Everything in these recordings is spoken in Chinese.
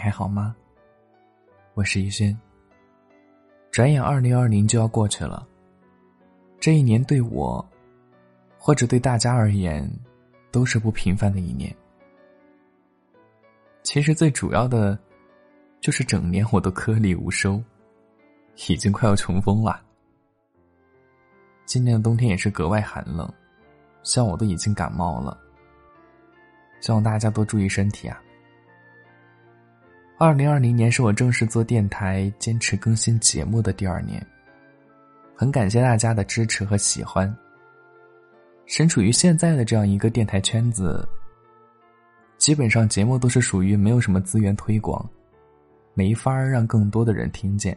还好吗？我是逸轩。转眼二零二零就要过去了，这一年对我，或者对大家而言，都是不平凡的一年。其实最主要的，就是整年我都颗粒无收，已经快要穷疯了。今年的冬天也是格外寒冷，像我都已经感冒了。希望大家多注意身体啊！二零二零年是我正式做电台、坚持更新节目的第二年，很感谢大家的支持和喜欢。身处于现在的这样一个电台圈子，基本上节目都是属于没有什么资源推广，没法让更多的人听见。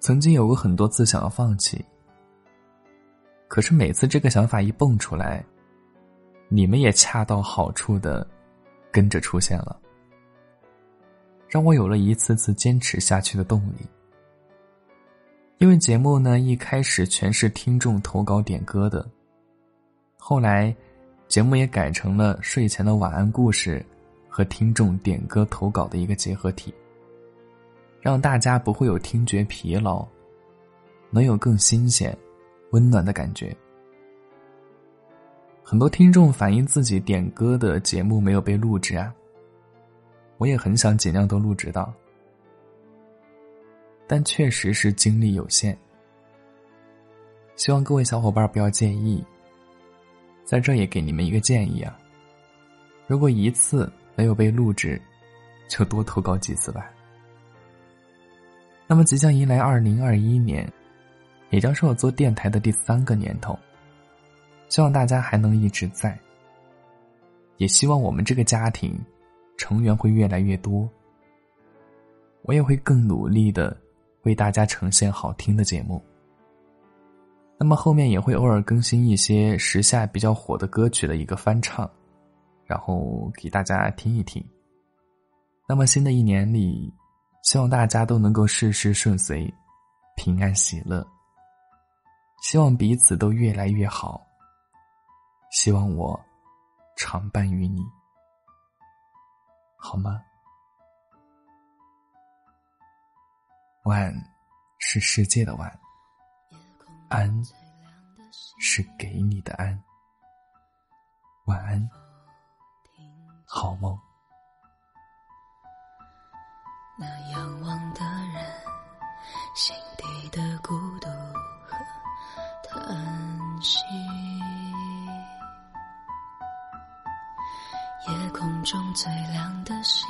曾经有过很多次想要放弃，可是每次这个想法一蹦出来，你们也恰到好处的跟着出现了，让我有了一次次坚持下去的动力。因为节目呢一开始全是听众投稿点歌的，后来节目也改成了睡前的晚安故事和听众点歌投稿的一个结合体，让大家不会有听觉疲劳，能有更新鲜、温暖的感觉。很多听众反映自己点歌的节目没有被录制啊，我也很想尽量都录制到，但确实是精力有限。希望各位小伙伴不要介意，在这也给你们一个建议啊，如果一次没有被录制，就多投稿几次吧。那么即将迎来二零二一年，也将是我做电台的第三个年头。希望大家还能一直在，也希望我们这个家庭成员会越来越多。我也会更努力的为大家呈现好听的节目。那么后面也会偶尔更新一些时下比较火的歌曲的一个翻唱，然后给大家听一听。那么新的一年里，希望大家都能够事事顺遂，平安喜乐。希望彼此都越来越好。希望我常伴于你，好吗？晚是世界的晚，安是给你的安。晚安，好梦。那仰望的人，心底的孤独中最亮的星，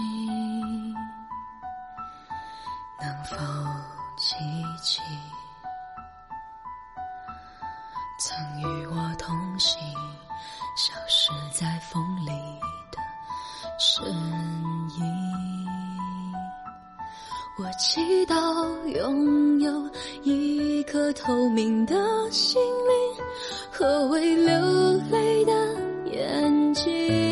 能否记起曾与我同行、消失在风里的身影？我祈祷拥有一颗透明的心灵和会流泪的眼睛。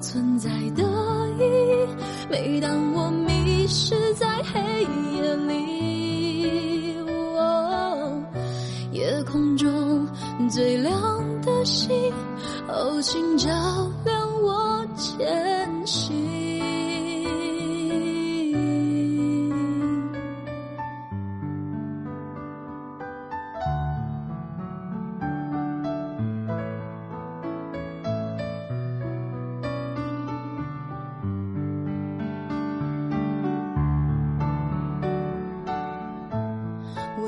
存在的意义，每当我迷失在黑夜里，哦，夜空中最亮的星，哦，请照亮我前行。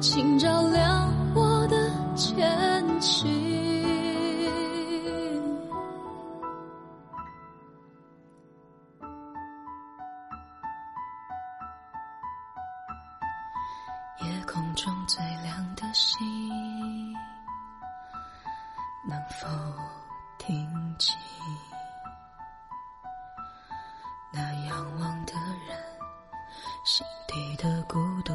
请照亮我的前行。夜空中最亮的星，能否听清那仰望的人？心底的孤独